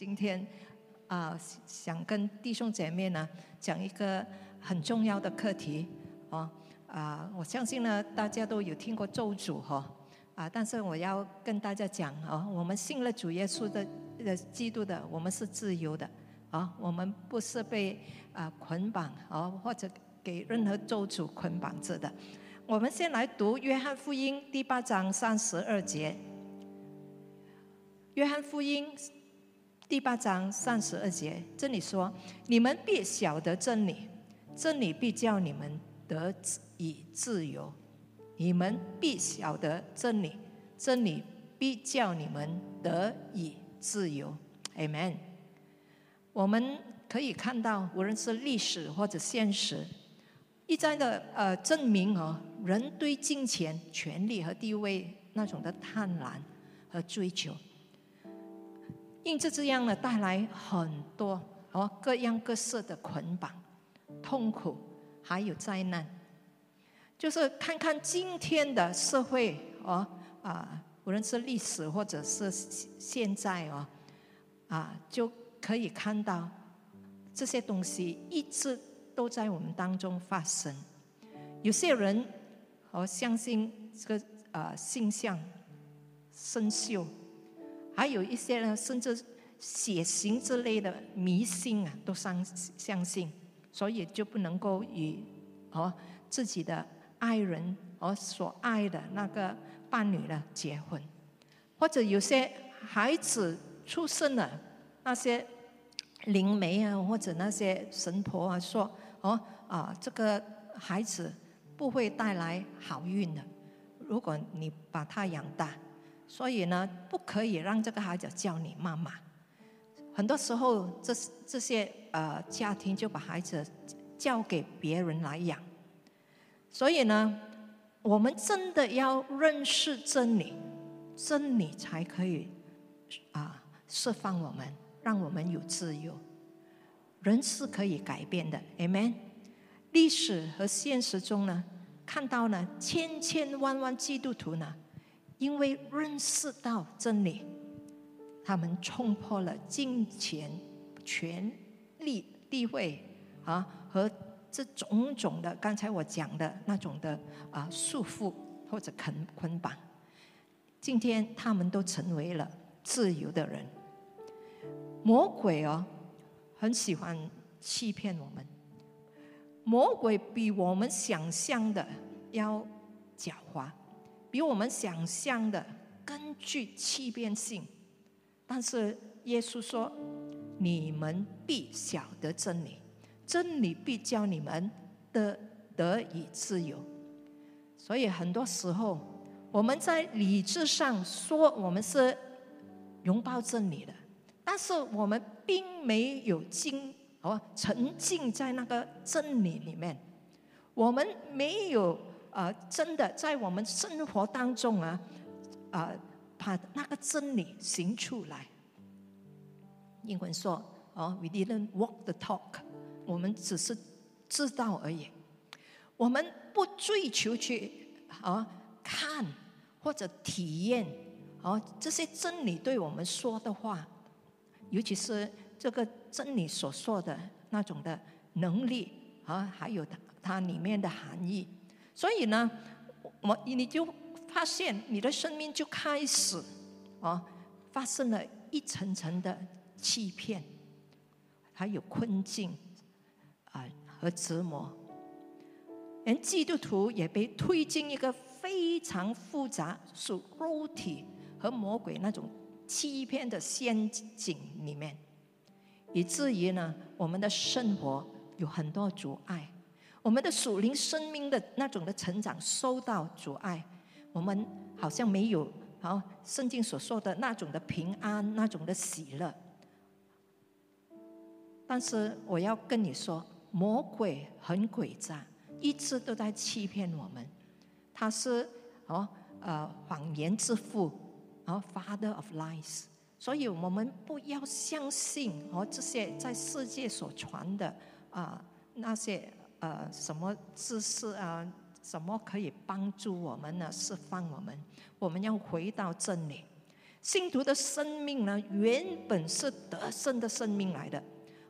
今天啊，想跟弟兄姐妹呢讲一个很重要的课题哦啊，我相信呢大家都有听过咒诅哈啊，但是我要跟大家讲啊，我们信了主耶稣的的基督的，我们是自由的啊，我们不是被啊捆绑啊或者给任何咒诅捆绑着的。我们先来读约翰福音第八章三十二节，约翰福音。第八章三十二节，这里说：“你们必晓得真理，真理必叫你们得以自由。你们必晓得真理，真理必叫你们得以自由。” Amen。我们可以看到，无论是历史或者现实，一再的呃证明哦，人对金钱、权力和地位那种的贪婪和追求。因着这样呢，带来很多哦各样各色的捆绑、痛苦，还有灾难。就是看看今天的社会哦啊，无论是历史或者是现在哦啊，就可以看到这些东西一直都在我们当中发生。有些人哦相信这个呃性象生锈。还有一些呢，甚至血型之类的迷信啊，都相相信，所以就不能够与哦自己的爱人和所爱的那个伴侣呢结婚，或者有些孩子出生了，那些灵媒啊或者那些神婆啊说哦啊这个孩子不会带来好运的，如果你把他养大。所以呢，不可以让这个孩子叫你妈妈。很多时候，这这些呃家庭就把孩子交给别人来养。所以呢，我们真的要认识真理，真理才可以啊释放我们，让我们有自由。人是可以改变的，Amen。历史和现实中呢，看到呢千千万万基督徒呢。因为认识到真理，他们冲破了金钱、权力、地位啊和这种种的刚才我讲的那种的啊束缚或者捆捆绑。今天他们都成为了自由的人。魔鬼哦，很喜欢欺骗我们。魔鬼比我们想象的要狡猾。比我们想象的更具欺骗性，但是耶稣说：“你们必晓得真理，真理必教你们得得以自由。”所以很多时候，我们在理智上说我们是拥抱真理的，但是我们并没有经哦沉浸在那个真理里面，我们没有。呃，真的在我们生活当中啊，啊，把那个真理行出来。英文说哦，We didn't walk the talk，我们只是知道而已。我们不追求去啊看或者体验哦这些真理对我们说的话，尤其是这个真理所说的那种的能力啊，还有它它里面的含义。所以呢，我你就发现你的生命就开始啊，发生了一层层的欺骗，还有困境啊和折磨，连基督徒也被推进一个非常复杂、属肉体和魔鬼那种欺骗的陷阱里面，以至于呢，我们的生活有很多阻碍。我们的属灵生命的那种的成长受到阻碍，我们好像没有好圣经所说的那种的平安，那种的喜乐。但是我要跟你说，魔鬼很诡诈，一直都在欺骗我们。他是哦呃谎言之父，然后 father of lies。所以我们不要相信哦这些在世界所传的啊那些。呃，什么知识啊？什么可以帮助我们呢？释放我们？我们要回到真理。信徒的生命呢，原本是得胜的生命来的，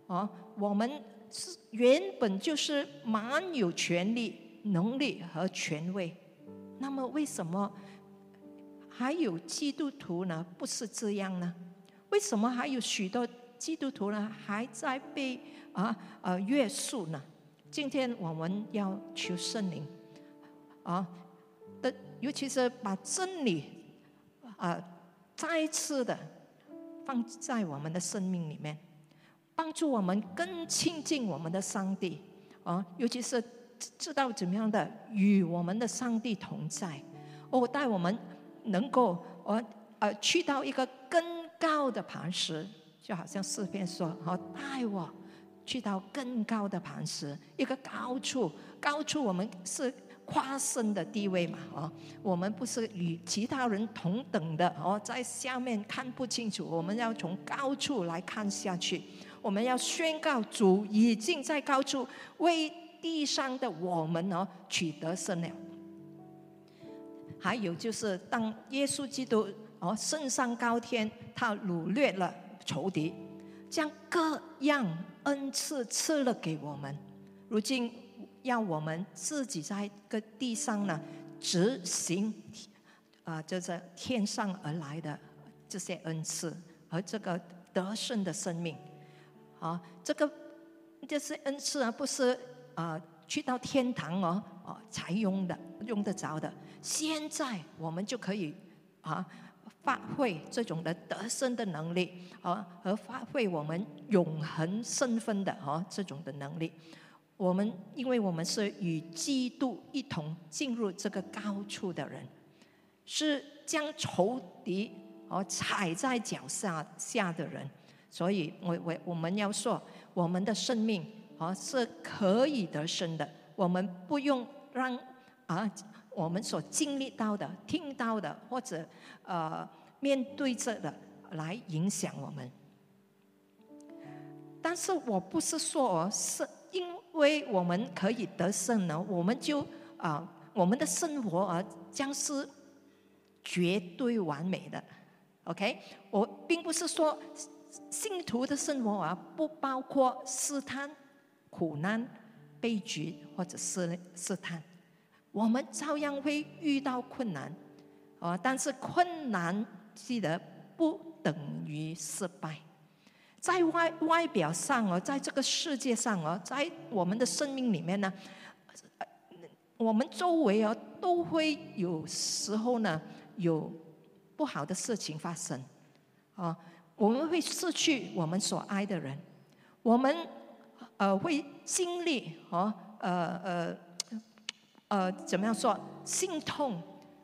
哦，我们是原本就是蛮有权利、能力和权威。那么为什么还有基督徒呢？不是这样呢？为什么还有许多基督徒呢还在被啊呃约束呢？今天我们要求圣灵啊的，尤其是把真理啊再次的放在我们的生命里面，帮助我们更亲近我们的上帝啊，尤其是。知道怎么样的与我们的上帝同在，哦，带我们能够，呃呃，去到一个更高的磐石，就好像诗篇说，哦，带我去到更高的磐石，一个高处，高处我们是夸胜的地位嘛，哦，我们不是与其他人同等的，哦，在下面看不清楚，我们要从高处来看下去，我们要宣告主已经在高处为。地上的我们哦，取得胜了。还有就是，当耶稣基督哦升上高天，他掳掠了仇敌，将各样恩赐赐了给我们。如今要我们自己在个地上呢，执行啊，就是天上而来的这些恩赐和这个得胜的生命。啊，这个这些恩赐啊，不是。啊，去到天堂哦，哦，才用的，用得着的。现在我们就可以啊，发挥这种的得胜的能力，啊，和发挥我们永恒身份的哦这种的能力。我们因为我们是与基督一同进入这个高处的人，是将仇敌哦踩在脚下下的人，所以我我我们要说我们的生命。啊，是可以得胜的。我们不用让啊，我们所经历到的、听到的，或者呃面对着的来影响我们。但是我不是说是因为我们可以得胜呢，我们就啊，我们的生活啊将是绝对完美的。OK，我并不是说信徒的生活啊不包括试探。苦难、悲剧或者是试探，我们照样会遇到困难，啊！但是困难记得不等于失败。在外外表上哦，在这个世界上哦，在我们的生命里面呢，我们周围哦都会有时候呢有不好的事情发生，啊！我们会失去我们所爱的人，我们。呃，会经历哦，呃呃呃，呃怎么样说？心痛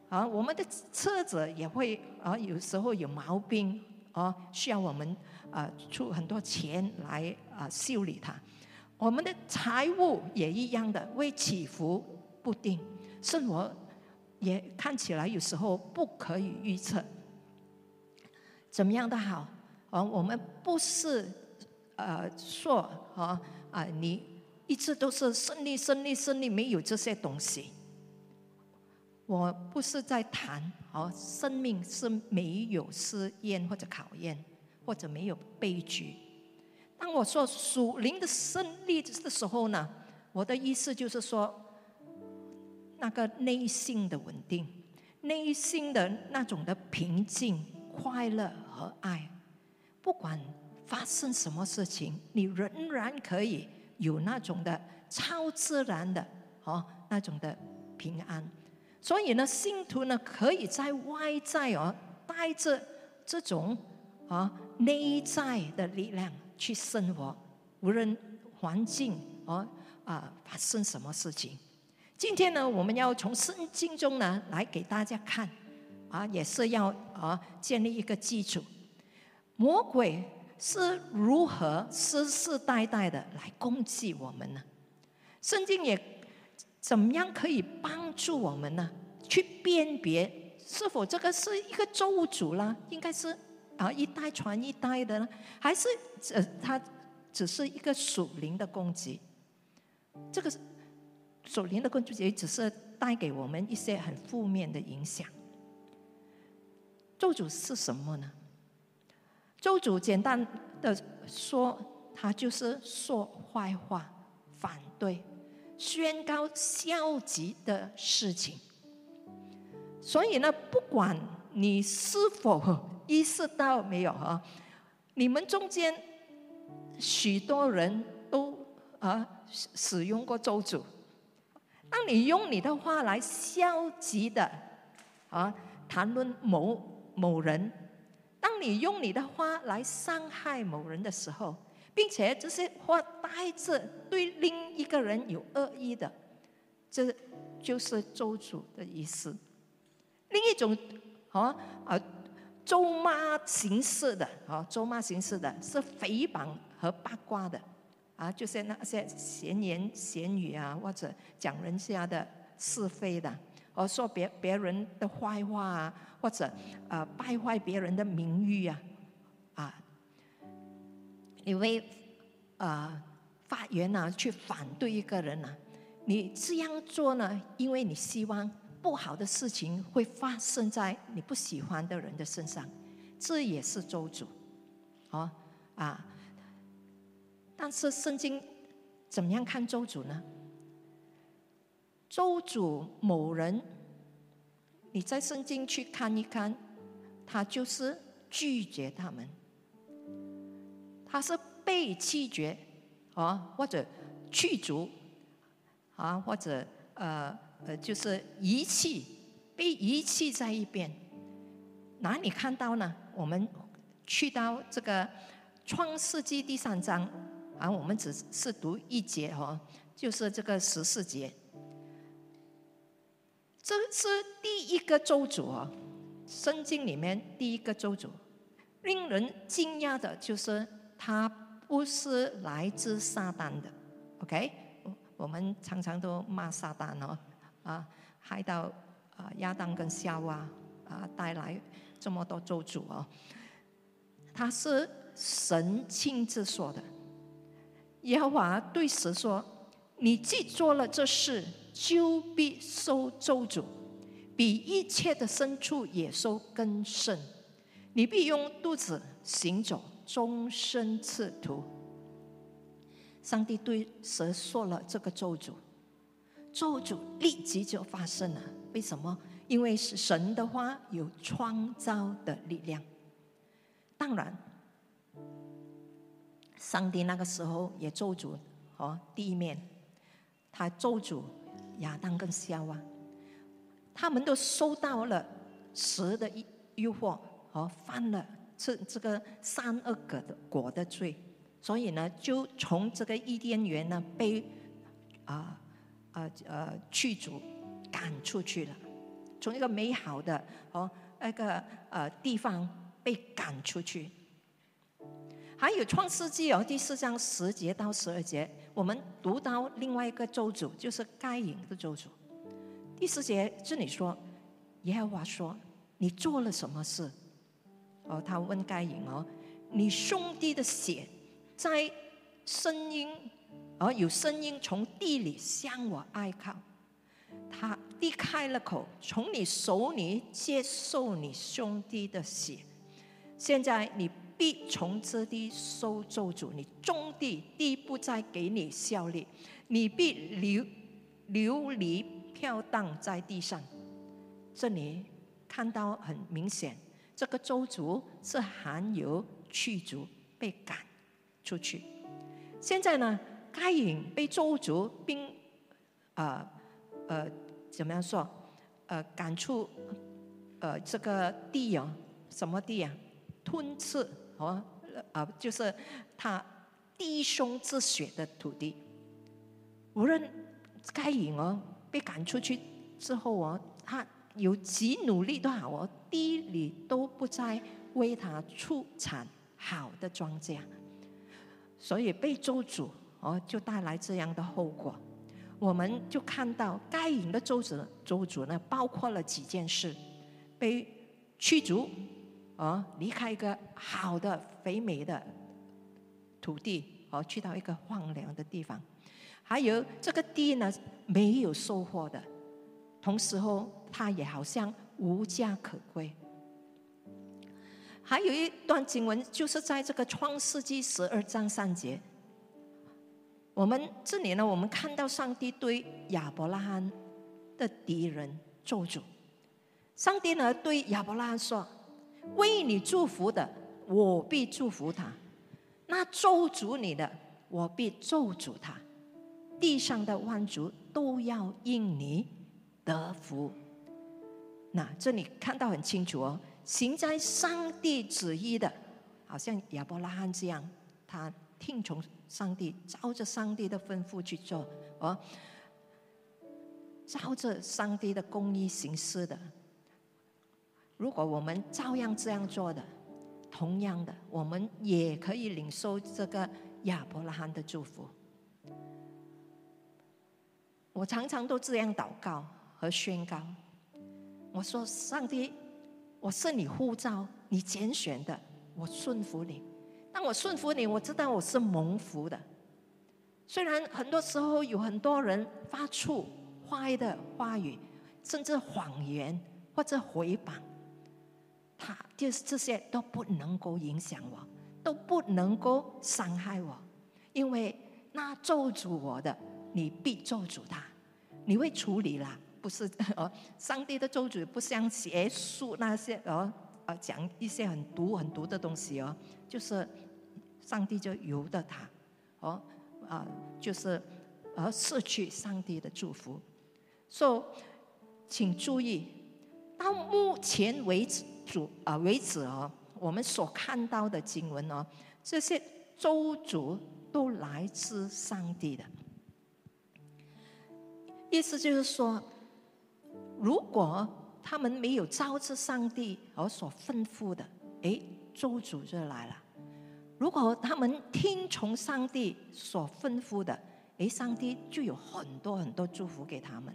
啊！我们的车子也会啊，有时候有毛病啊，需要我们啊出很多钱来啊修理它。我们的财务也一样的，会起伏不定，生活也看起来有时候不可以预测。怎么样的好？啊，我们不是呃说啊。啊，你一直都是胜利、胜利、胜利，没有这些东西。我不是在谈，哦，生命是没有试验或者考验，或者没有悲剧。当我说属灵的胜利的时候呢，我的意思就是说，那个内心的稳定，内心的那种的平静、快乐和爱，不管。发生什么事情，你仍然可以有那种的超自然的哦，那种的平安。所以呢，信徒呢可以在外在哦带着这种啊内在的力量去生活，无论环境哦啊发生什么事情。今天呢，我们要从圣经中呢来给大家看啊，也是要啊建立一个基础，魔鬼。是如何世世代代的来攻击我们呢？圣经也怎么样可以帮助我们呢？去辨别是否这个是一个咒诅啦？应该是啊一代传一代的呢？还是呃它只是一个属灵的攻击？这个属灵的攻击也只是带给我们一些很负面的影响。咒诅是什么呢？咒诅简单的说，他就是说坏话、反对、宣告消极的事情。所以呢，不管你是否意识到没有啊，你们中间许多人都啊使用过咒诅。当你用你的话来消极的啊谈论某某人，当你用你的话来伤害某人的时候，并且这些话带着对另一个人有恶意的，这就是咒诅的意思。另一种啊啊咒骂形式的啊咒骂形式的是诽谤和八卦的。啊，就是那些闲言闲语啊，或者讲人家的是非的，或说别别人的坏话啊，或者呃败坏别人的名誉啊，啊，你为呃发言呢去反对一个人呢，你这样做呢，因为你希望不好的事情会发生在你不喜欢的人的身上，这也是周主，哦啊。但是圣经怎么样看周主呢？周主某人，你在圣经去看一看，他就是拒绝他们，他是被拒绝啊，或者驱逐啊，或者呃呃，就是遗弃，被遗弃在一边。哪里看到呢？我们去到这个创世纪第三章。啊，我们只是读一节哦，就是这个十四节。这是第一个周主哦，圣经里面第一个周主。令人惊讶的就是他不是来自撒旦的，OK？我们常常都骂撒旦哦，啊，害到啊亚当跟夏娃啊带来这么多周主哦。他是神亲自说的。耶和华对蛇说：“你既做了这事，就必受咒诅，比一切的牲畜野兽更甚。你必用肚子行走，终身赤徒。”上帝对蛇说了这个咒诅，咒诅立即就发生了。为什么？因为是神的话有创造的力量。当然。上帝那个时候也咒诅哦地面，他咒诅亚当跟夏娃，他们都受到了蛇的诱惑和犯了这这个三恶果的果的罪，所以呢，就从这个伊甸园呢被啊啊呃驱逐赶出去了，从一个美好的哦那个呃地方被赶出去。还有创世纪哦，第四章十节到十二节，我们读到另外一个咒诅，就是该隐的咒诅。第四节这里说，耶和华说：“你做了什么事？”哦，他问该隐哦：“你兄弟的血在声音，哦，有声音从地里向我哀靠。他低开了口，从你手里接受你兄弟的血。现在你。”必从这地收咒诅，你种地，地不再给你效力，你必流流离飘荡在地上。这里看到很明显，这个咒诅是含有驱逐、被赶出去。现在呢，该隐被咒诅，并呃呃怎么样说？呃，赶出呃这个地啊，什么地啊？吞吃。哦，啊，就是他弟兄之血的土地。无论该隐哦被赶出去之后哦，他有几努力都好哦，地里都不再为他出产好的庄稼，所以被咒诅哦，就带来这样的后果。我们就看到该隐的咒诅，咒诅呢，包括了几件事：被驱逐。啊，离开一个好的肥美的土地，哦，去到一个荒凉的地方，还有这个地呢没有收获的，同时候他也好像无家可归。还有一段经文，就是在这个创世纪十二章三节。我们这里呢，我们看到上帝对亚伯拉罕的敌人咒诅。上帝呢对亚伯拉罕说：“为你祝福的，我必祝福他；那咒诅你的，我必咒诅他。地上的万族都要因你得福。”那这里看到很清楚哦，行在上帝旨意的，好像亚伯拉罕这样，他听从。上帝照着上帝的吩咐去做，哦，照着上帝的公义行事的。如果我们照样这样做的，同样的，我们也可以领受这个亚伯拉罕的祝福。我常常都这样祷告和宣告，我说：上帝，我是你呼召、你拣选的，我顺服你。当我顺服你，我知道我是蒙福的。虽然很多时候有很多人发出坏的话语，甚至谎言或者回谤，他就是这些都不能够影响我，都不能够伤害我，因为那咒诅我的，你必咒诅他，你会处理啦，不是？哦，上帝的咒诅不像邪术那些哦，呃，讲一些很毒很毒的东西哦，就是。上帝就由得他，哦，啊，就是而失去上帝的祝福。所以，请注意，到目前为止，主啊为止哦，我们所看到的经文哦，这些咒诅都来自上帝的。意思就是说，如果他们没有照着上帝而所吩咐的，哎，咒诅就来了。如果他们听从上帝所吩咐的，诶，上帝就有很多很多祝福给他们。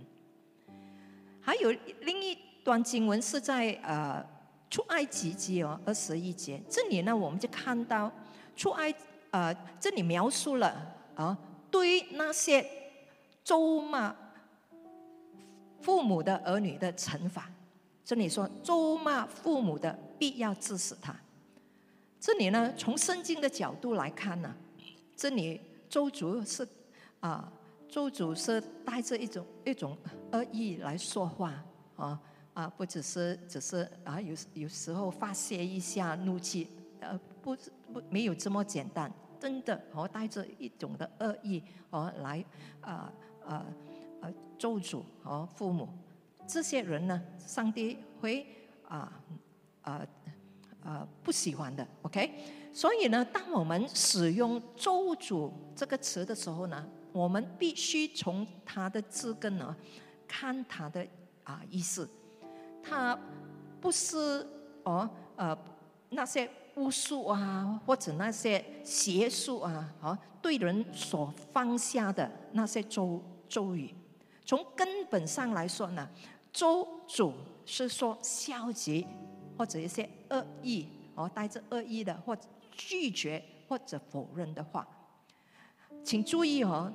还有另一段经文是在呃出埃及记哦二十一节，这里呢我们就看到出埃呃这里描述了啊对于那些咒骂父母的儿女的惩罚。这里说咒骂父母的必要致死他。这里呢，从圣经的角度来看呢，这里周主是啊，周主是带着一种一种恶意来说话啊啊，不只是只是啊，有有时候发泄一下怒气，呃，不不没有这么简单，真的哦，带着一种的恶意哦来啊啊啊，咒诅和父母这些人呢，上帝会啊啊。啊，不喜欢的，OK。所以呢，当我们使用“咒诅”这个词的时候呢，我们必须从它的字根呢看它的啊意思。它不是哦呃那些巫术啊，或者那些邪术啊，哦对人所放下的那些咒咒语。从根本上来说呢，“咒诅”是说消极。或者一些恶意哦，带着恶意的，或拒绝或者否认的话，请注意哦。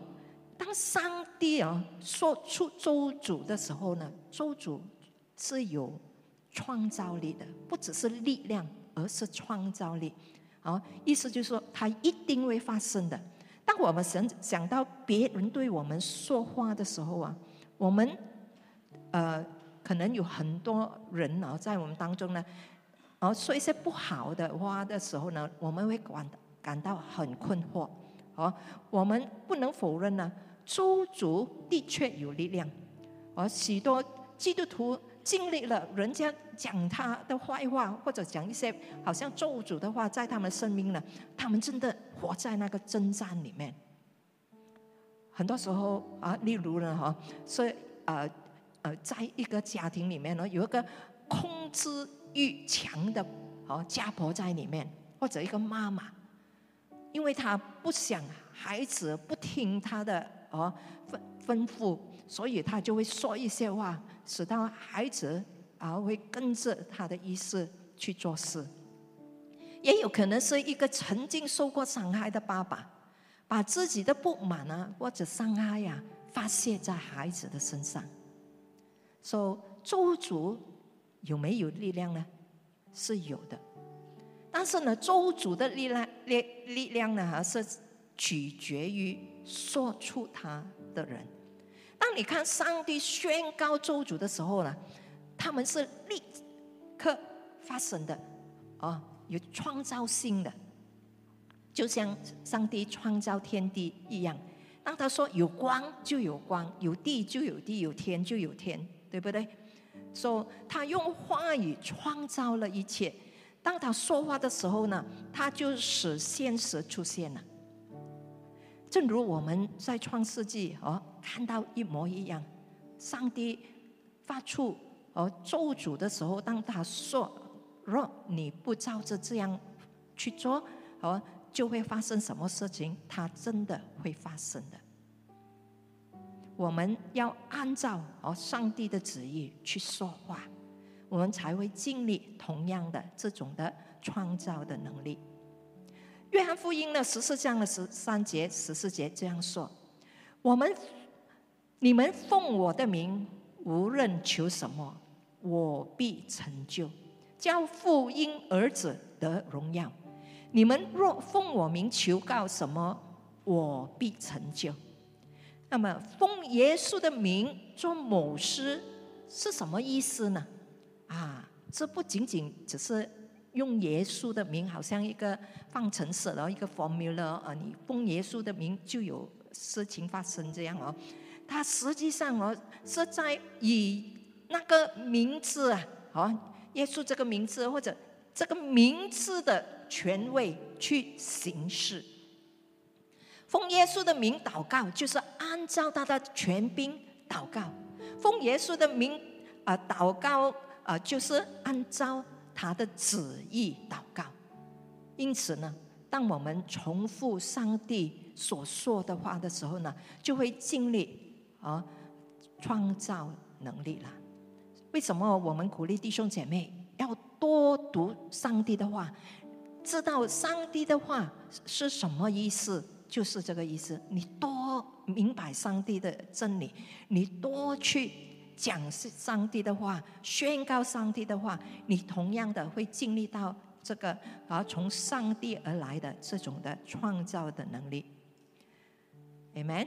当上帝啊说出咒诅的时候呢，咒诅是有创造力的，不只是力量，而是创造力。好，意思就是说，它一定会发生的。当我们想想到别人对我们说话的时候啊，我们呃。可能有很多人呢，在我们当中呢，而说一些不好的话的时候呢，我们会感感到很困惑。哦，我们不能否认呢，周主的确有力量，而许多基督徒经历了人家讲他的坏话，或者讲一些好像咒诅的话，在他们生命呢，他们真的活在那个征战里面。很多时候啊，例如呢，哈，所以呃。呃，在一个家庭里面呢，有一个控制欲强的哦家婆在里面，或者一个妈妈，因为她不想孩子不听她的哦吩吩咐，所以她就会说一些话，使到孩子啊会跟着他的意思去做事。也有可能是一个曾经受过伤害的爸爸，把自己的不满啊或者伤害呀发泄在孩子的身上。说咒诅有没有力量呢？是有的。但是呢，咒诅的力量力力量呢，还是取决于说出他的人。你看上帝宣告咒诅的时候呢，他们是立刻发生的，啊，有创造性的，就像上帝创造天地一样。当他说有光就有光，有地就有地，有天就有天，对不对？说他用话语创造了一切。当他说话的时候呢，他就使现实出现了。正如我们在创世纪哦看到一模一样，上帝发出哦咒诅的时候，当他说若你不照着这样去做，哦就会发生什么事情，他真的会发生的。我们要按照哦上帝的旨意去说话。我们才会经历同样的这种的创造的能力。约翰福音的十四章的十三节、十四节这样说：“我们你们奉我的名，无论求什么，我必成就，叫父因儿子得荣耀。你们若奉我名求告什么，我必成就。”那么，奉耶稣的名做某事是什么意思呢？啊，这不仅仅只是用耶稣的名，好像一个方程式的一个 formula 啊，你奉耶稣的名就有事情发生这样哦。他实际上哦是在以那个名字啊，哦，耶稣这个名字或者这个名字的权威去行事。奉耶稣的名祷告，就是按照他的权柄祷告。奉耶稣的名啊祷告。啊，就是按照他的旨意祷告。因此呢，当我们重复上帝所说的话的时候呢，就会尽力啊创造能力了。为什么我们鼓励弟兄姐妹要多读上帝的话，知道上帝的话是什么意思？就是这个意思。你多明白上帝的真理，你多去。讲是上帝的话，宣告上帝的话，你同样的会经历到这个啊，从上帝而来的这种的创造的能力。Amen。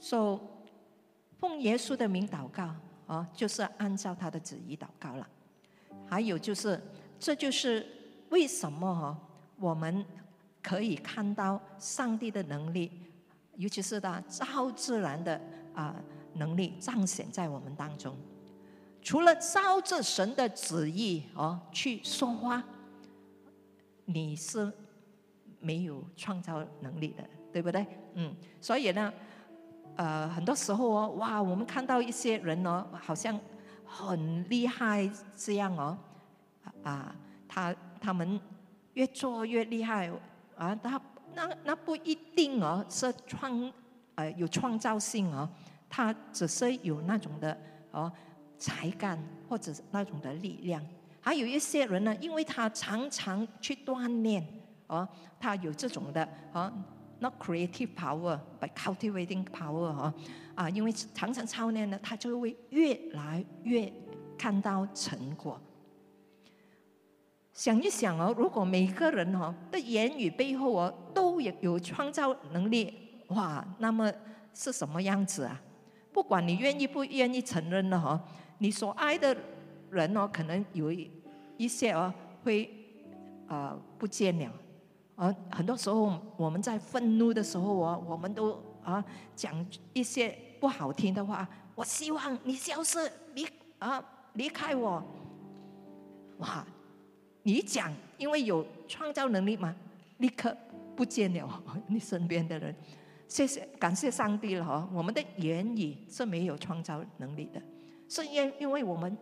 So，奉耶稣的名祷告啊，就是按照他的旨意祷告了。还有就是，这就是为什么，我们可以看到上帝的能力，尤其是他超自然的啊。能力彰显在我们当中，除了照着神的旨意哦去说话，你是没有创造能力的，对不对？嗯，所以呢，呃，很多时候哦，哇，我们看到一些人哦，好像很厉害这样哦，啊，他他们越做越厉害啊，他那那不一定哦，是创呃有创造性哦。他只是有那种的哦才干或者那种的力量，还有一些人呢，因为他常常去锻炼哦，他有这种的哦，not creative power but cultivating power 哦，啊，因为常常操练呢，他就会越来越看到成果。想一想哦，如果每个人哦的言语背后哦都有有创造能力，哇，那么是什么样子啊？不管你愿意不愿意承认了哈，你所爱的人哦，可能有一一些哦会啊不见了，啊很多时候我们在愤怒的时候哦，我们都啊讲一些不好听的话，我希望你消失离啊离开我，哇，你讲因为有创造能力嘛，立刻不见了你身边的人。谢谢，感谢上帝了哈！我们的言语是没有创造能力的，是因因为我们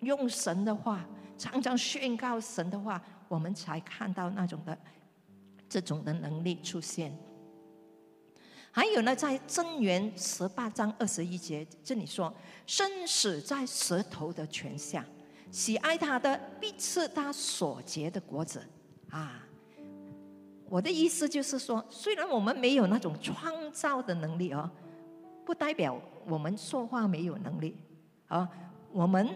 用神的话，常常宣告神的话，我们才看到那种的这种的能力出现。还有呢，在真言十八章二十一节这里说：“生死在舌头的泉下，喜爱他的必吃他所结的果子。”啊。我的意思就是说，虽然我们没有那种创造的能力哦，不代表我们说话没有能力啊。我们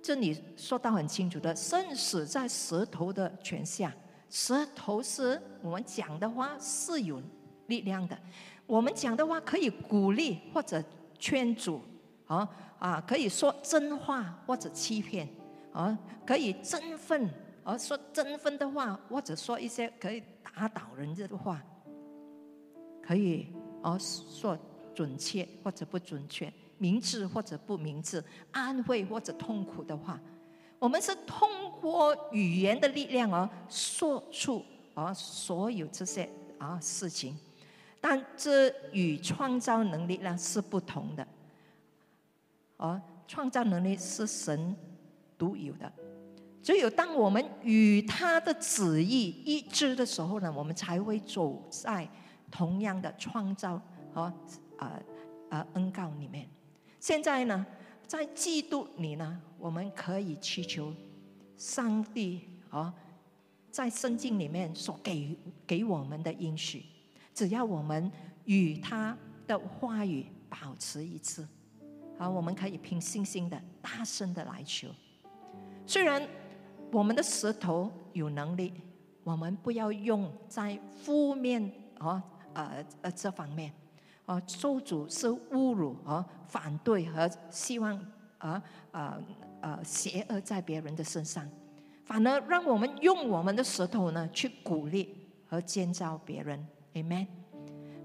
这里说到很清楚的，生死在舌头的权下。舌头是我们讲的话是有力量的，我们讲的话可以鼓励或者劝阻，啊啊，可以说真话或者欺骗，啊，可以振奋，而说振奋的话，或者说一些可以打倒人的话，可以而说准确或者不准确。明智或者不明智，安慰或者痛苦的话，我们是通过语言的力量而说出啊所有这些啊事情，但这与创造能力呢是不同的。而创造能力是神独有的，只有当我们与他的旨意一致的时候呢，我们才会走在同样的创造和啊啊恩告里面。现在呢，在基督里呢，我们可以祈求上帝啊，在圣经里面所给给我们的应许，只要我们与他的话语保持一致，好，我们可以凭信心的大声的来求。虽然我们的舌头有能力，我们不要用在负面啊呃呃这方面。啊，受主是侮辱和反对和希望啊呃、呃邪恶在别人的身上，反而让我们用我们的舌头呢去鼓励和建造别人，amen。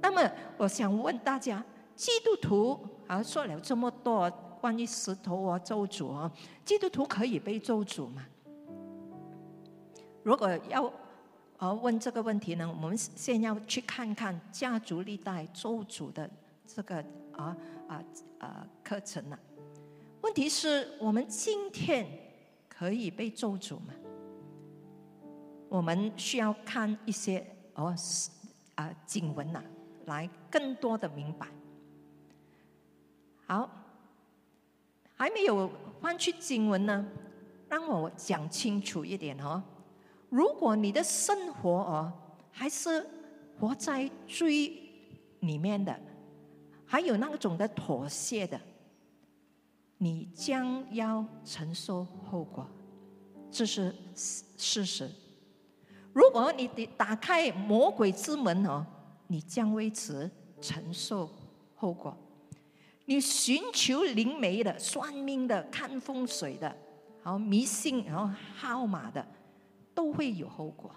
那么我想问大家，基督徒啊说了这么多关于石头啊咒诅啊，基督徒可以被咒诅吗？如果要。呃问这个问题呢，我们先要去看看家族历代咒主的这个啊啊啊课程了。问题是我们今天可以被咒主吗？我们需要看一些哦啊经文呐，来更多的明白。好，还没有翻去经文呢，让我讲清楚一点哦。如果你的生活哦还是活在罪里面的，还有那种的妥协的，你将要承受后果，这是事实。如果你得打开魔鬼之门哦，你将为此承受后果。你寻求灵媒的、算命的、看风水的，然后迷信，然后号码的。都会有后果。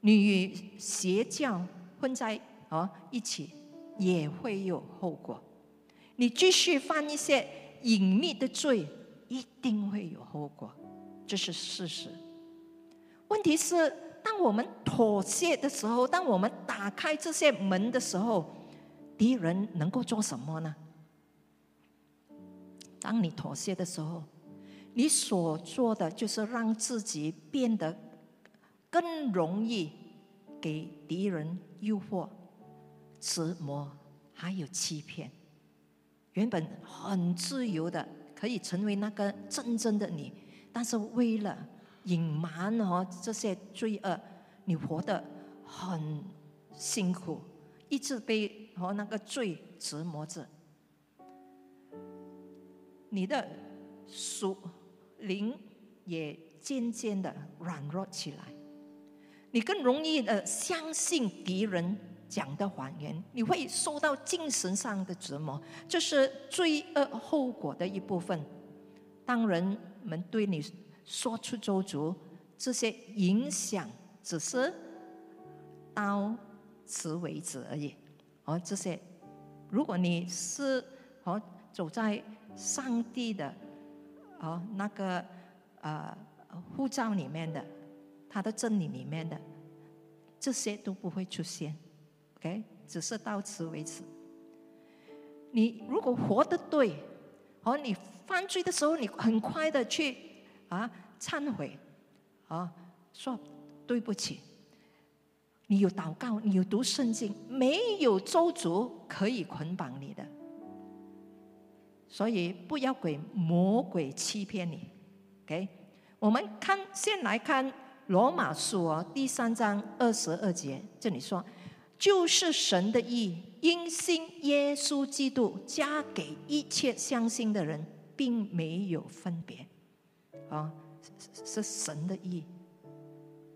你与邪教混在啊一起，也会有后果。你继续犯一些隐秘的罪，一定会有后果，这是事实。问题是，当我们妥协的时候，当我们打开这些门的时候，敌人能够做什么呢？当你妥协的时候。你所做的就是让自己变得更容易给敌人诱惑、折磨，还有欺骗。原本很自由的，可以成为那个真正的你，但是为了隐瞒和这些罪恶，你活得很辛苦，一直被和那个罪折磨着。你的属。灵也渐渐的软弱起来，你更容易的相信敌人讲的谎言，你会受到精神上的折磨，这是罪恶后果的一部分。当人们对你说出咒诅，这些影响只是到此为止而已。而这些，如果你是和走在上帝的。哦，那个呃护照里面的，他的真理里面的，这些都不会出现，OK，只是到此为止。你如果活得对，哦，你犯罪的时候，你很快的去啊忏悔，啊说对不起。你有祷告，你有读圣经，没有咒诅可以捆绑你的。所以不要给魔鬼欺骗你，OK？我们看，先来看罗马书哦，第三章二十二节，这里说，就是神的意，因信耶稣基督，加给一切相信的人，并没有分别。啊，是神的意，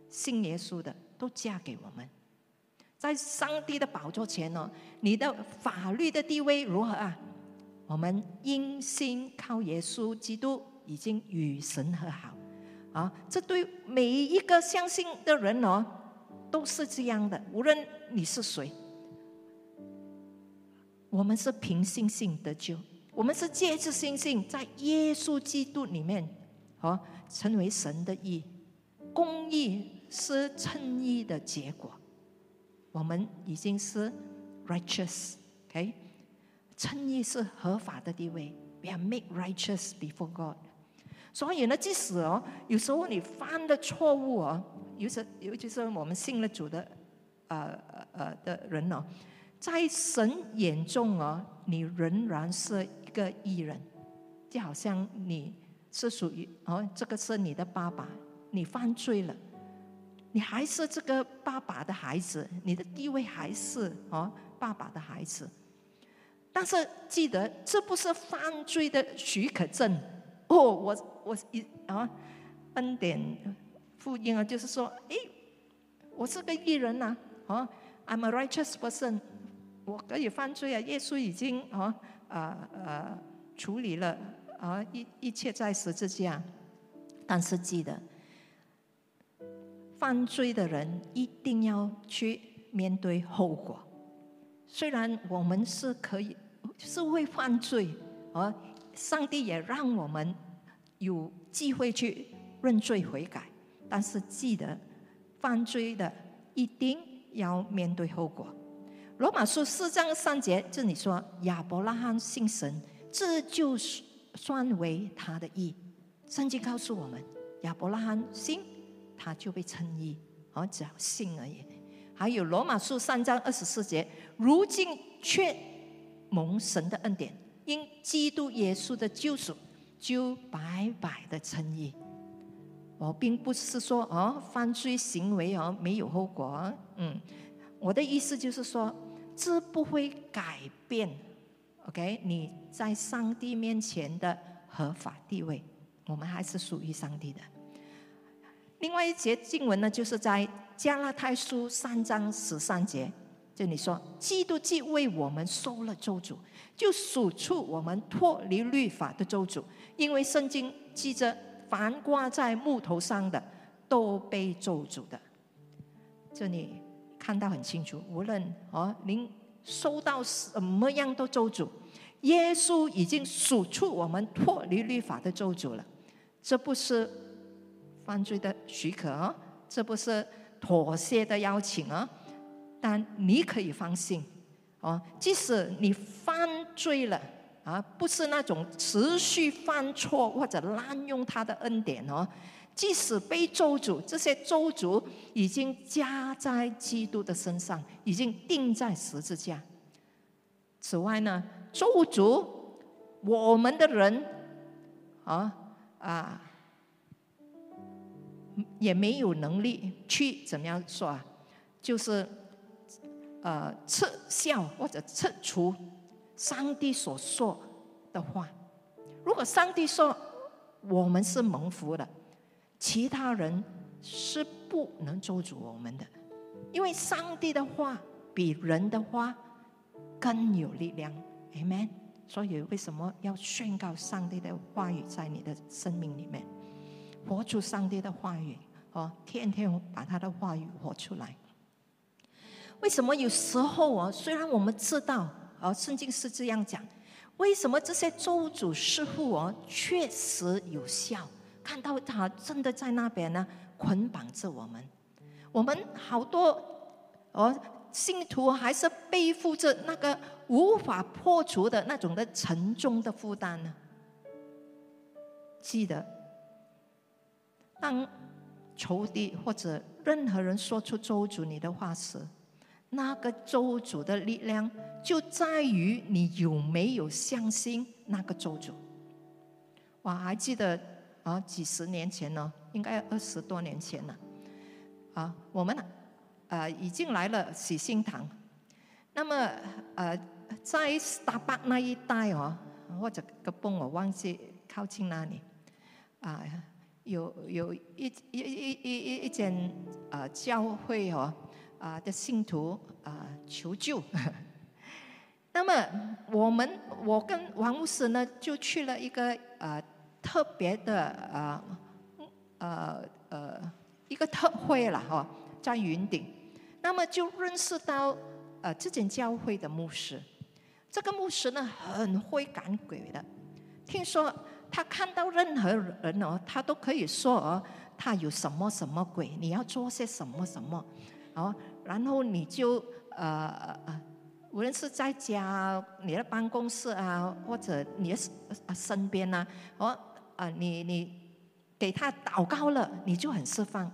信耶稣的都嫁给我们。在上帝的宝座前呢，你的法律的地位如何啊？我们因心靠耶稣基督，已经与神和好。啊，这对每一个相信的人哦，都是这样的。无论你是谁，我们是凭信心得救，我们是借着信心在耶稣基督里面，哦，成为神的义。公义是称义的结果，我们已经是 righteous，OK，称义是合法的地位，we are made righteous before God。所以呢，即使哦，有时候你犯的错误哦，尤其尤其是我们信了主的，呃呃的人哦，在神眼中哦，你仍然是一个艺人，就好像你是属于哦，这个是你的爸爸，你犯罪了，你还是这个爸爸的孩子，你的地位还是哦爸爸的孩子，但是记得这不是犯罪的许可证。哦，我我一啊，恩典福音啊，就是说，哎，我是个艺人呐，啊，I'm a righteous person，我可以犯罪啊，耶稣已经啊啊啊处理了啊一一切在十字架，但是记得，犯罪的人一定要去面对后果，虽然我们是可以是会犯罪而。上帝也让我们有机会去认罪悔改，但是记得犯罪的一定要面对后果。罗马书四章三节这里说亚伯拉罕信神，这就算为他的义。圣经告诉我们，亚伯拉罕信，他就被称义，而只要信而已。还有罗马书三章二十四节，如今却蒙神的恩典。因基督耶稣的救赎，就白白的称义。我并不是说哦，犯罪行为哦没有后果。嗯，我的意思就是说，这不会改变。OK，你在上帝面前的合法地位，我们还是属于上帝的。另外一节经文呢，就是在加拉太书三章十三节。这里说，基督既为我们收了咒诅，就数出我们脱离律法的咒诅。因为圣经记着，凡挂在木头上的，都被咒诅的。这里看到很清楚，无论哦，您收到什么样的咒诅，耶稣已经数出我们脱离律法的咒诅了。这不是犯罪的许可，这不是妥协的邀请啊。但你可以放心，哦，即使你犯罪了啊，不是那种持续犯错或者滥用他的恩典哦，即使被咒诅，这些咒诅已经加在基督的身上，已经钉在十字架。此外呢，咒诅我们的人啊啊，也没有能力去怎么样说啊，就是。呃，撤销或者撤除上帝所说的话。如果上帝说我们是蒙福的，其他人是不能咒诅我们的，因为上帝的话比人的话更有力量。Amen。所以为什么要宣告上帝的话语在你的生命里面，活出上帝的话语哦，天天把他的话语活出来。为什么有时候啊？虽然我们知道啊，圣经是这样讲，为什么这些咒诅似乎哦确实有效？看到他真的在那边呢，捆绑着我们。我们好多哦信徒还是背负着那个无法破除的那种的沉重的负担呢。记得，当仇敌或者任何人说出咒诅你的话时，那个咒诅的力量就在于你有没有相信那个咒诅。我还记得啊，几十年前呢，应该二十多年前了。啊，我们呢呃已经来了喜心堂。那么呃，在大巴那一带哦，或者个崩我忘记靠近那里啊，有有一一一一一一间呃教会哦啊的信徒啊求救，那么我们我跟王牧师呢就去了一个呃特别的呃呃呃一个特会了哈，在云顶，那么就认识到呃这间教会的牧师，这个牧师呢很会赶鬼的，听说。他看到任何人哦，他都可以说哦，他有什么什么鬼，你要做些什么什么，哦，然后你就呃呃，无论是在家、你的办公室啊，或者你的身边呐，哦啊，你你给他祷告了，你就很释放。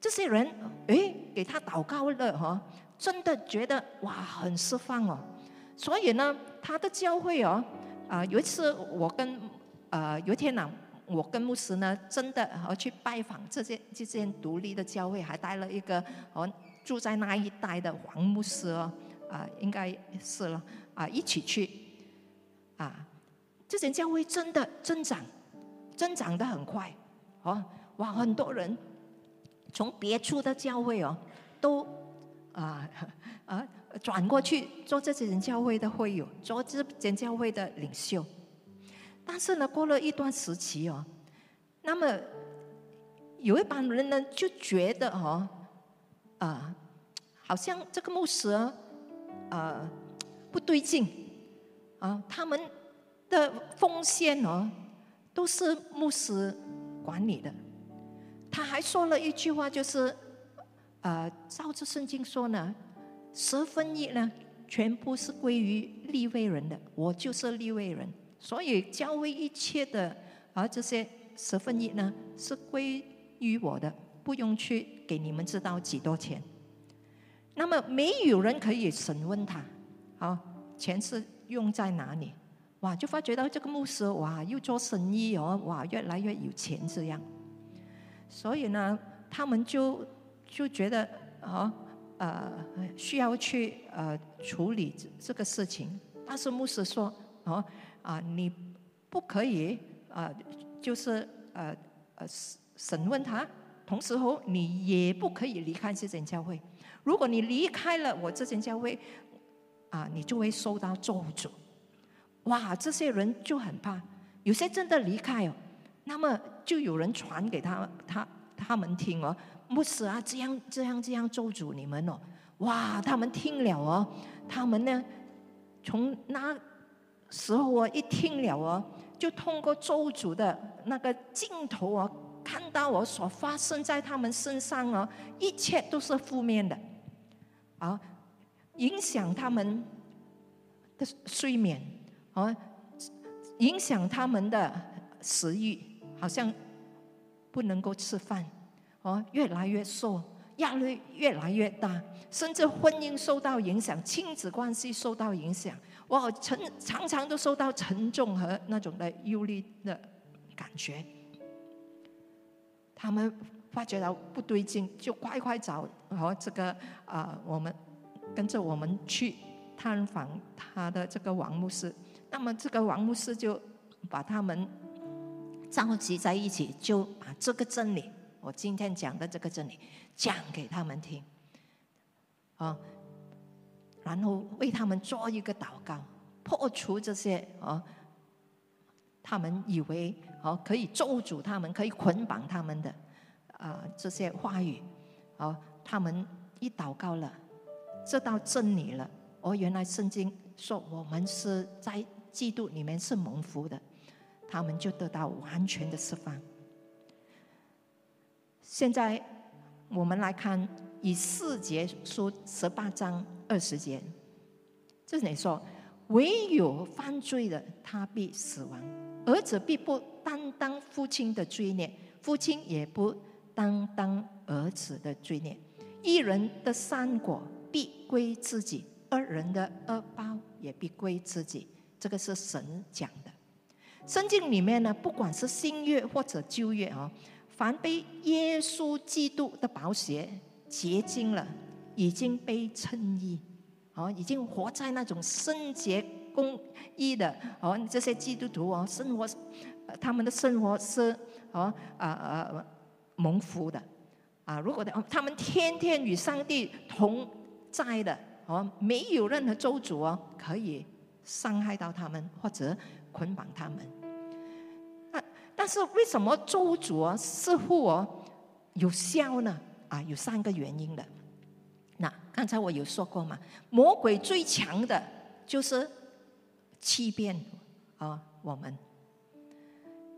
这些人诶，给他祷告了哈，真的觉得哇，很释放哦。所以呢，他的教会哦，啊，有一次我跟呃，有一天呢，我跟牧师呢，真的要去拜访这些这间独立的教会，还带了一个哦住在那一带的黄牧师哦，啊，应该是了啊，一起去啊，这间教会真的增长，增长的很快哦，哇，很多人从别处的教会哦，都啊 啊转过去做这间教会的会友，做这间教会的领袖。但是呢，过了一段时期哦，那么有一帮人呢就觉得哦，啊，好像这个牧师啊不对劲啊，他们的奉献哦都是牧师管理的。他还说了一句话，就是啊，照着圣经说呢，十分一呢全部是归于立位人的，我就是立位人。所以教会一切的啊这些十分一呢是归于我的，不用去给你们知道几多钱。那么没有人可以审问他，啊，钱是用在哪里？哇，就发觉到这个牧师哇又做生意哦，哇越来越有钱这样。所以呢，他们就就觉得啊呃需要去呃处理这个事情。但是牧师说哦。啊，你不可以啊，就是呃呃审问他，同时候你也不可以离开这间教会。如果你离开了我这间教会，啊，你就会受到咒诅。哇，这些人就很怕，有些真的离开哦，那么就有人传给他他他们听哦，牧师啊，这样这样这样咒诅你们哦，哇，他们听了哦，他们呢从那。时候我一听了哦，就通过咒诅的那个镜头哦，到我所发生在他们身上哦，一切都是负面的，啊，影响他们的睡眠，啊，影响他们的食欲，好像不能够吃饭，哦，越来越瘦，压力越来越大，甚至婚姻受到影响，亲子关系受到影响。我沉常常都受到沉重和那种的忧虑的感觉，他们发觉到不对劲，就快快找和这个啊，我们跟着我们去探访他的这个王牧师。那么这个王牧师就把他们召集在一起，就把这个真理，我今天讲的这个真理讲给他们听，啊。然后为他们做一个祷告，破除这些啊，他们以为哦可以咒诅他们，可以捆绑他们的啊这些话语，哦，他们一祷告了，这道真理了。哦，原来圣经说我们是在基督里面是蒙福的，他们就得到完全的释放。现在我们来看以四节书十八章。二十节，这里说：唯有犯罪的，他必死亡；儿子必不担当父亲的罪孽，父亲也不担当儿子的罪孽。一人的善果必归自己，二人的恶报也必归自己。这个是神讲的。圣经里面呢，不管是新约或者旧约啊，凡被耶稣基督的宝血洁净了。已经被称义，哦，已经活在那种圣洁公义的哦，这些基督徒哦，生活他们的生活是哦啊啊蒙福的啊。如果他们天天与上帝同在的哦，没有任何咒诅哦可以伤害到他们或者捆绑他们。啊，但是为什么咒诅哦似乎哦有效呢？啊，有三个原因的。那刚才我有说过嘛，魔鬼最强的就是欺骗啊我们。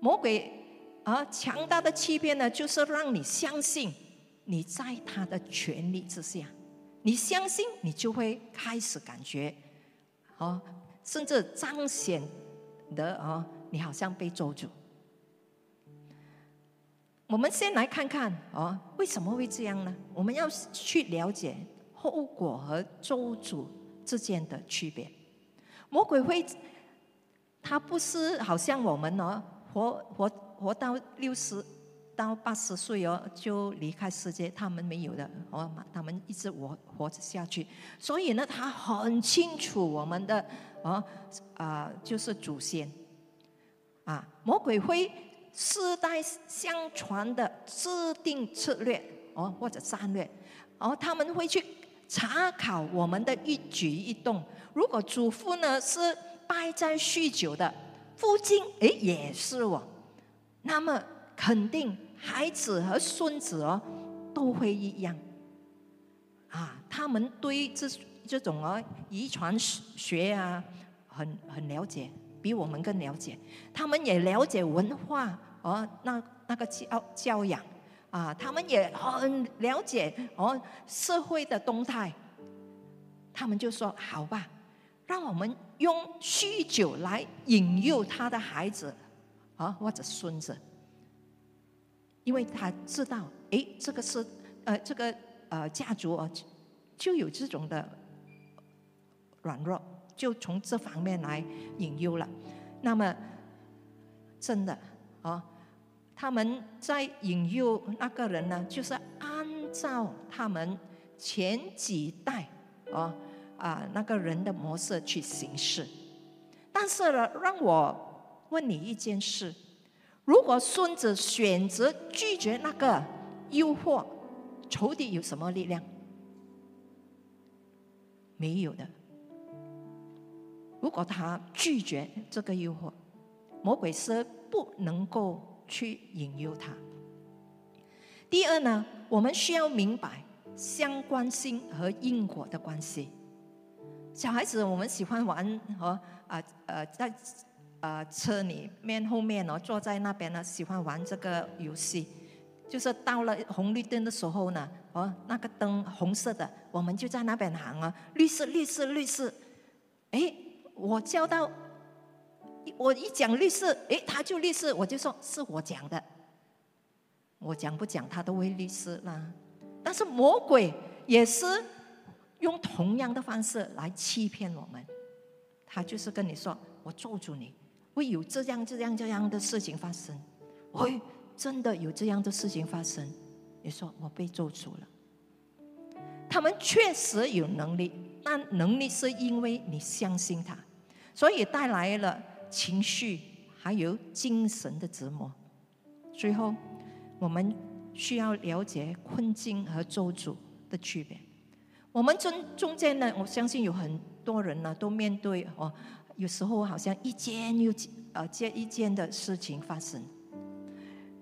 魔鬼啊强大的欺骗呢，就是让你相信你在他的权力之下，你相信你就会开始感觉，哦，甚至彰显的啊，你好像被咒诅。我们先来看看哦，为什么会这样呢？我们要去了解后果和咒诅之间的区别。魔鬼会，他不是好像我们哦，活活活到六十到八十岁哦就离开世界，他们没有的哦，他们一直活活着下去。所以呢，他很清楚我们的哦啊，就是祖先啊，魔鬼会。世代相传的制定策略哦，或者战略，哦，他们会去查考我们的一举一动。如果祖父呢是败在酗酒的，父亲哎也是哦，那么肯定孩子和孙子哦都会一样。啊，他们对这这种哦遗传学啊很很了解，比我们更了解。他们也了解文化。哦，那那个教教养啊，他们也很了解哦社会的动态，他们就说好吧，让我们用酗酒来引诱他的孩子啊或者孙子，因为他知道，哎，这个是呃这个呃家族啊就有这种的软弱，就从这方面来引诱了。那么真的啊。他们在引诱那个人呢，就是按照他们前几代啊啊那个人的模式去行事。但是呢，让我问你一件事：如果孙子选择拒绝那个诱惑，仇敌有什么力量？没有的。如果他拒绝这个诱惑，魔鬼是不能够。去引诱他。第二呢，我们需要明白相关性和因果的关系。小孩子我们喜欢玩和啊呃在呃车里面后面哦坐在那边呢，喜欢玩这个游戏。就是到了红绿灯的时候呢，哦那个灯红色的，我们就在那边喊啊，绿色绿色绿色。哎，我叫到。我一讲绿色，诶，他就绿色，我就说是我讲的。我讲不讲，他都会绿色啦。但是魔鬼也是用同样的方式来欺骗我们。他就是跟你说，我咒住你，会有这样这样这样的事情发生。会真的有这样的事情发生？你说我被咒住了。他们确实有能力，但能力是因为你相信他，所以带来了。情绪还有精神的折磨，最后我们需要了解困境和咒诅的区别。我们中中间呢，我相信有很多人呢都面对哦，有时候好像一件又呃接一件的事情发生，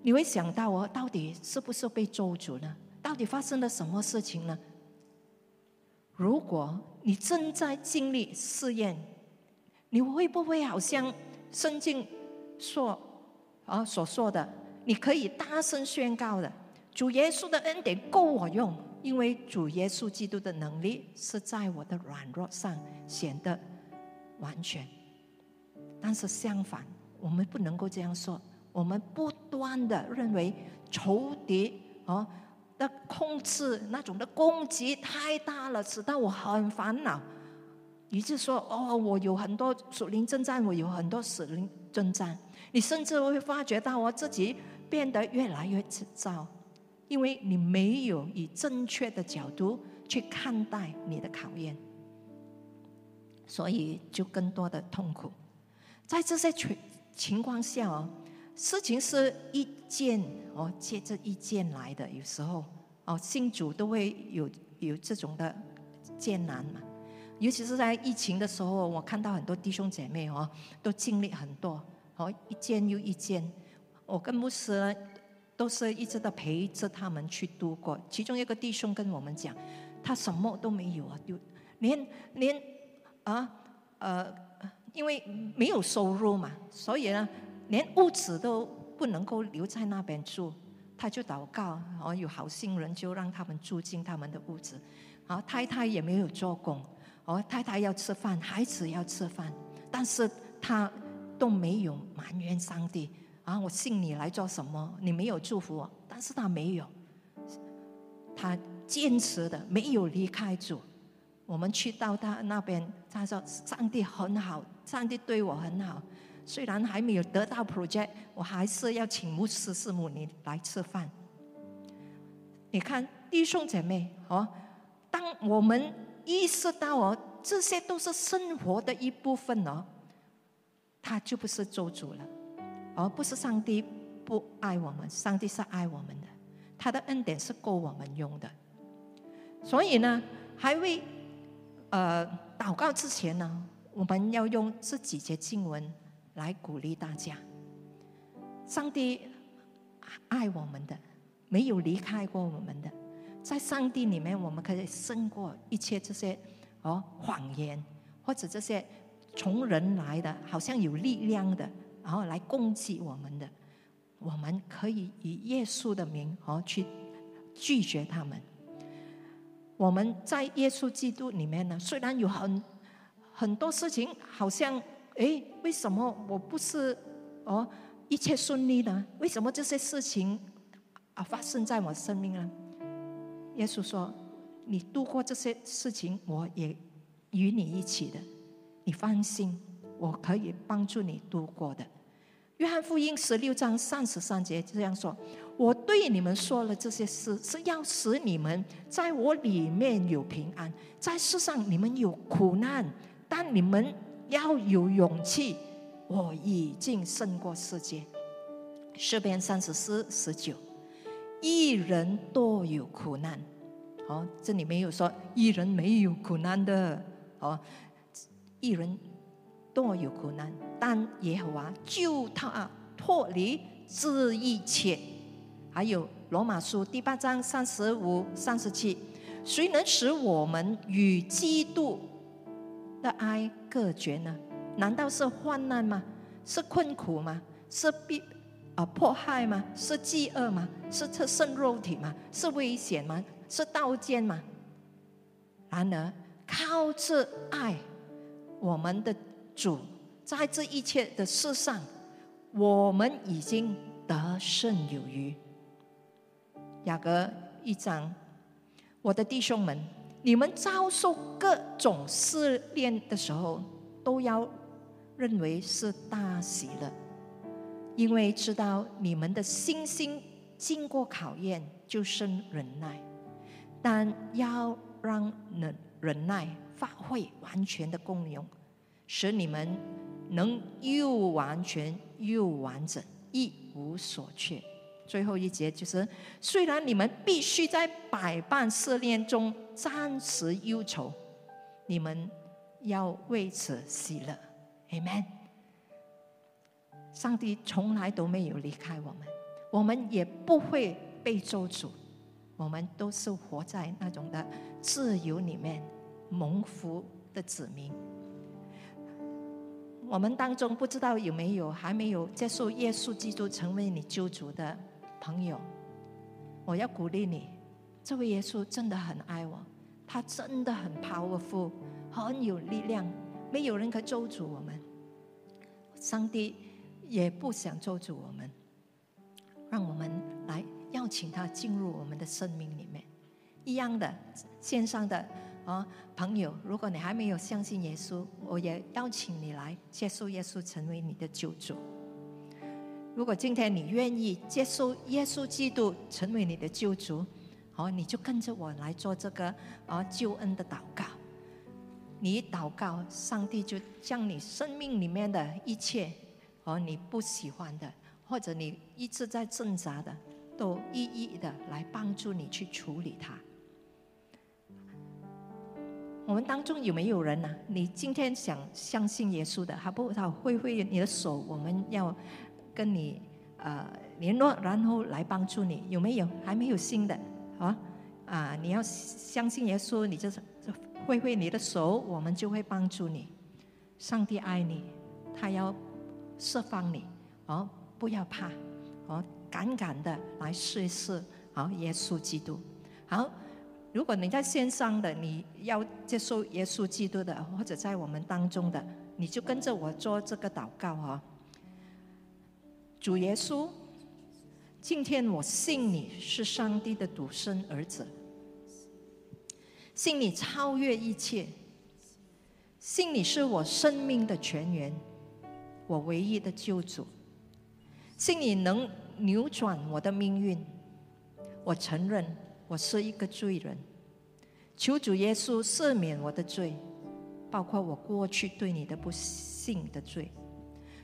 你会想到我到底是不是被咒诅呢？到底发生了什么事情呢？如果你正在经历试验，你会不会好像圣经说啊所说的？你可以大声宣告的，主耶稣的恩典够我用，因为主耶稣基督的能力是在我的软弱上显得完全。但是相反，我们不能够这样说。我们不断的认为仇敌啊的控制那种的攻击太大了，使到我很烦恼。于是说：“哦，我有很多属灵征战，我有很多属灵征战。你甚至会发觉到我自己变得越来越糟，因为你没有以正确的角度去看待你的考验，所以就更多的痛苦。在这些情情况下哦，事情是一件哦接着一件来的，有时候哦信主都会有有这种的艰难嘛。尤其是在疫情的时候，我看到很多弟兄姐妹哦都经历很多哦一件又一件。我跟牧师都是一直的陪着他们去度过。其中一个弟兄跟我们讲，他什么都没有啊，就连连啊呃，因为没有收入嘛，所以呢。连屋子都不能够留在那边住，他就祷告，哦，有好心人就让他们住进他们的屋子。啊，太太也没有做工，哦，太太要吃饭，孩子要吃饭，但是他都没有埋怨上帝。啊，我信你来做什么？你没有祝福我，但是他没有，他坚持的没有离开主。我们去到他那边，他说上帝很好，上帝对我很好。虽然还没有得到 project，我还是要请牧师师母你来吃饭。你看弟兄姐妹哦，当我们意识到哦，这些都是生活的一部分哦，他就不是做主了，而不是上帝不爱我们，上帝是爱我们的，他的恩典是够我们用的。所以呢，还未呃祷告之前呢，我们要用这几节经文。来鼓励大家，上帝爱我们的，没有离开过我们的，在上帝里面，我们可以胜过一切这些哦谎言，或者这些从人来的，好像有力量的，然后来攻击我们的，我们可以以耶稣的名哦去拒绝他们。我们在耶稣基督里面呢，虽然有很很多事情，好像。哎，为什么我不是哦一切顺利呢？为什么这些事情啊发生在我生命呢？耶稣说：“你度过这些事情，我也与你一起的。你放心，我可以帮助你度过的。”约翰福音十六章三十三节这样说：“我对你们说了这些事，是要使你们在我里面有平安。在世上你们有苦难，但你们。”要有勇气，我已经胜过世界。诗篇三十四十九，一人多有苦难。哦，这里没有说一人没有苦难的。哦，一人多有苦难，但耶和华救他脱离这一切。还有罗马书第八章三十五、三十七，谁能使我们与基督？的爱隔绝呢？难道是患难吗？是困苦吗？是逼啊迫害吗？是饥饿吗？是赤身肉体吗？是危险吗？是刀剑吗？然而靠着爱我们的主，在这一切的事上，我们已经得胜有余。雅各一章，我的弟兄们。你们遭受各种试炼的时候，都要认为是大喜了，因为知道你们的信心经过考验，就生忍耐。但要让忍忍耐发挥完全的功用，使你们能又完全又完整，一无所缺。最后一节就是，虽然你们必须在百般试炼中暂时忧愁，你们要为此喜乐，Amen。上帝从来都没有离开我们，我们也不会被咒诅，我们都是活在那种的自由里面，蒙福的子民。我们当中不知道有没有还没有接受耶稣基督成为你救主的？朋友，我要鼓励你，这位耶稣真的很爱我，他真的很 powerful，很有力量，没有人可咒诅我们，上帝也不想咒诅我们，让我们来邀请他进入我们的生命里面。一样的线上的啊朋友，如果你还没有相信耶稣，我也邀请你来接受耶稣成为你的救主。如果今天你愿意接受耶稣基督成为你的救主，好，你就跟着我来做这个啊救恩的祷告。你祷告，上帝就将你生命里面的一切，和你不喜欢的，或者你一直在挣扎的，都一一的来帮助你去处理它。我们当中有没有人呢？你今天想相信耶稣的，好不好？挥挥你的手，我们要跟你呃联络，然后来帮助你。有没有？还没有新的啊？啊，你要相信耶稣，你就是挥挥你的手，我们就会帮助你。上帝爱你，他要释放你，哦，不要怕，哦，敢敢的来试一试，好，耶稣基督，好。如果你在线上的，你要接受耶稣基督的，或者在我们当中的，你就跟着我做这个祷告啊。主耶稣，今天我信你是上帝的独生儿子，信你超越一切，信你是我生命的泉源，我唯一的救主，信你能扭转我的命运，我承认。我是一个罪人，求主耶稣赦免我的罪，包括我过去对你的不幸的罪，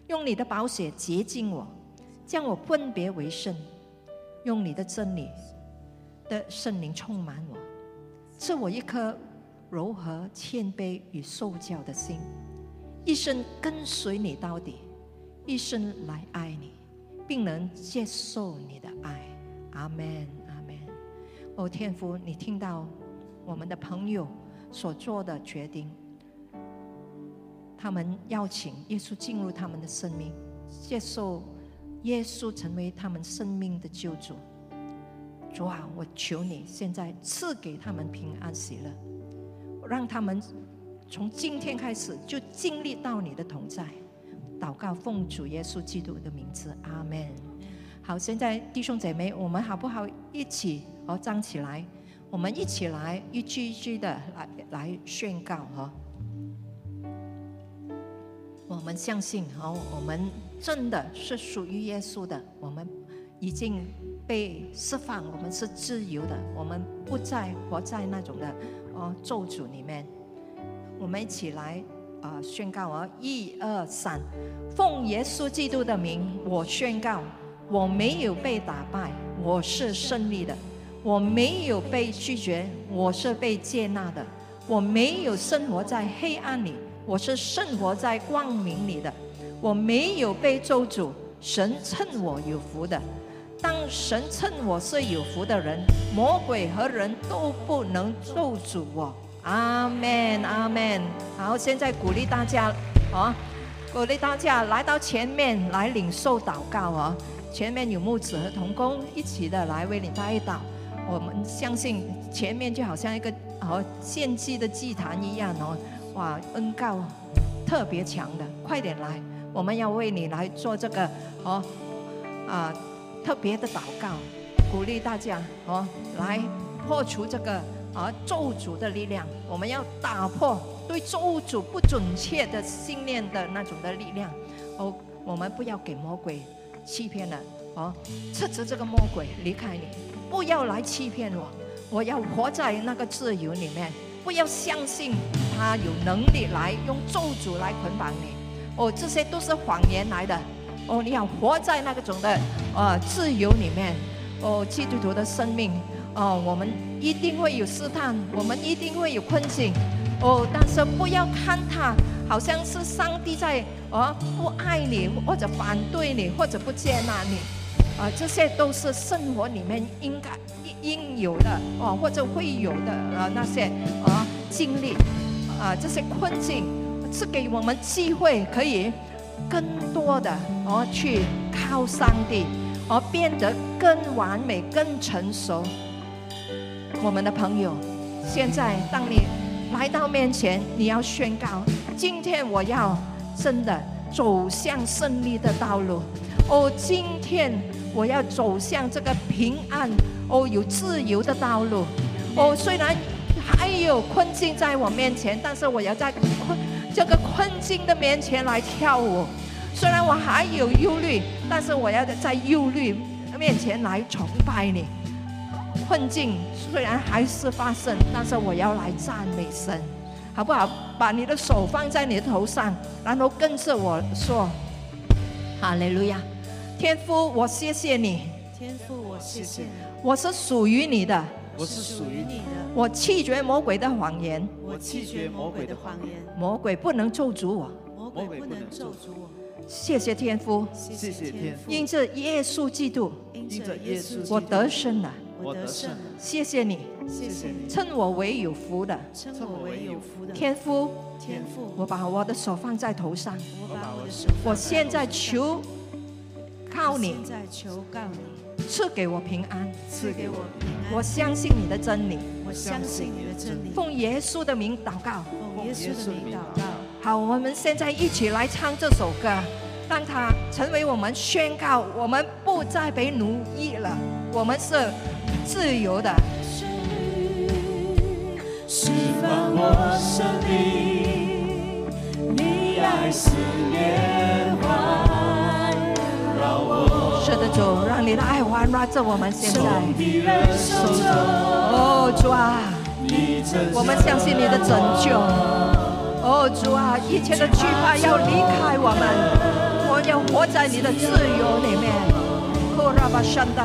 用你的宝血洁净我，将我分别为圣，用你的真理的圣灵充满我，赐我一颗柔和谦卑与受教的心，一生跟随你到底，一生来爱你，并能接受你的爱。阿门。哦，天父，你听到我们的朋友所做的决定，他们邀请耶稣进入他们的生命，接受耶稣成为他们生命的救主。主啊，我求你现在赐给他们平安喜乐，让他们从今天开始就经历到你的同在。祷告奉主耶稣基督的名字，阿门。好，现在弟兄姐妹，我们好不好一起？哦，站起来，我们一起来一句一句的来来宣告哈。我们相信哦，我们真的是属于耶稣的，我们已经被释放，我们是自由的，我们不再活在那种的哦咒诅里面。我们一起来啊宣告哦，一二三，奉耶稣基督的名，我宣告，我没有被打败，我是胜利的。我没有被拒绝，我是被接纳的。我没有生活在黑暗里，我是生活在光明里的。我没有被咒诅，神称我有福的。当神称我是有福的人，魔鬼和人都不能咒诅我。阿门，阿门。好，现在鼓励大家，啊，鼓励大家来到前面来领受祷告啊。前面有牧子和童工一起的来为你带祷。我们相信前面就好像一个哦献祭的祭坛一样哦，哇恩告特别强的，快点来，我们要为你来做这个哦啊特别的祷告，鼓励大家哦来破除这个啊咒诅的力量，我们要打破对咒诅不准确的信念的那种的力量哦，我们不要给魔鬼欺骗了哦，斥责这个魔鬼离开你。不要来欺骗我，我要活在那个自由里面。不要相信他有能力来用咒诅来捆绑你。哦，这些都是谎言来的。哦，你要活在那个种的呃自由里面。哦，基督徒的生命，哦，我们一定会有试探，我们一定会有困境。哦，但是不要看他好像是上帝在哦不爱你，或者反对你，或者不接纳你。啊，这些都是生活里面应该应有的哦，或者会有的啊那些啊经历啊这些困境，是给我们机会可以更多的哦去靠上帝，而变得更完美、更成熟。我们的朋友，现在当你来到面前，你要宣告：今天我要真的走向胜利的道路。哦，今天。我要走向这个平安哦，有自由的道路哦。虽然还有困境在我面前，但是我要在困这个困境的面前来跳舞。虽然我还有忧虑，但是我要在忧虑面前来崇拜你。困境虽然还是发生，但是我要来赞美神，好不好？把你的手放在你的头上，然后跟着我说：“哈利路亚。”天父，我谢谢你，天父，我谢谢你，我是属于你的，我是属于你的，我弃绝魔鬼的谎言，我弃绝魔鬼的谎言，魔鬼不能咒诅我。魔鬼不能咒诅我。谢谢天父，谢谢天父，因着耶稣基督，因因着着耶稣基，督我得胜了。我得胜。谢谢你，谢谢你，称我为有福的称我为有福的天父。天父。我把我的手放在头上，我把我的手我现在求靠你现在求告你，赐给我平安。赐给我平安。我相信你的真理，我相信你的真理，奉耶稣的名祷告。奉耶稣的名祷告。好，我们现在一起来唱这首歌，让它成为我们宣告：我们不再被奴役了，我们是自由的。释放我生命，你爱是连环绕我，是的，主，让你的爱环绕着我们现在。哦，主啊，我们相信你的拯救。哦，主啊，一切的惧怕要离开我们，我要活在你的自由里面。哦，拉巴山达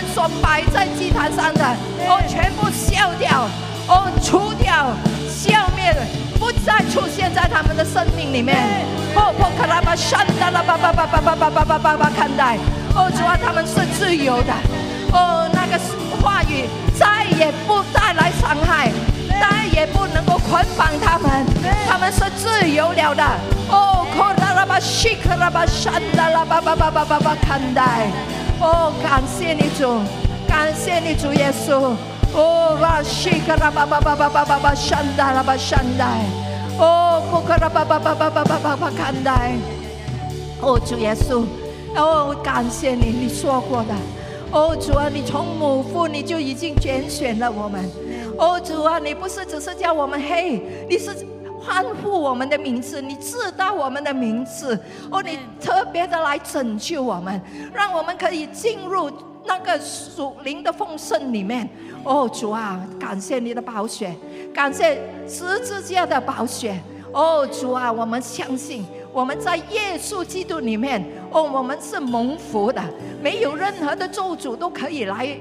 们所摆在祭坛上的，哦，全部消掉，哦，除掉，消灭，不再出现在他们的生命里面。哦，不可拉巴山达拉巴巴巴巴巴巴巴巴巴巴看待。哦，主啊，他们是自由的。哦，那个话语再也不带来伤害，再也不能够捆绑他们，他们是自由了的。哦，可拉拉巴西克拉巴山达拉巴巴巴巴巴巴看待。哦，感谢你主，感谢你主耶稣。哦，拉西克拉巴巴巴巴巴巴巴山达拉巴山带。哦，不可拉巴巴巴巴巴巴巴巴看待。哦，主耶稣，哦，感谢你，你说过的。哦，主啊，你从母腹你就已经拣选了我们。哦，主啊，你不是只是叫我们嘿，你是欢呼我们的名字，你知道我们的名字。哦，你特别的来拯救我们，让我们可以进入那个属灵的丰盛里面。哦，主啊，感谢你的宝血，感谢十字架的宝血。哦，主啊，我们相信我们在耶稣基督里面，哦，我们是蒙福的，没有任何的咒诅都可以来，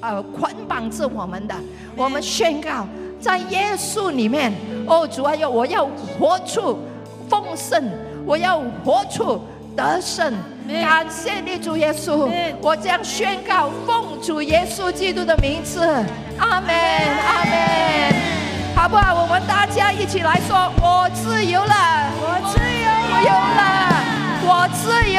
呃，捆绑着我们的。我们宣告，在耶稣里面，哦，主啊，要我要活出丰盛，我要活出得胜。感谢你，主耶稣。我将宣告，奉主耶稣基督的名字。阿门，阿门。好不好？我们大家一起来说，我自由了。我自由了。我自由。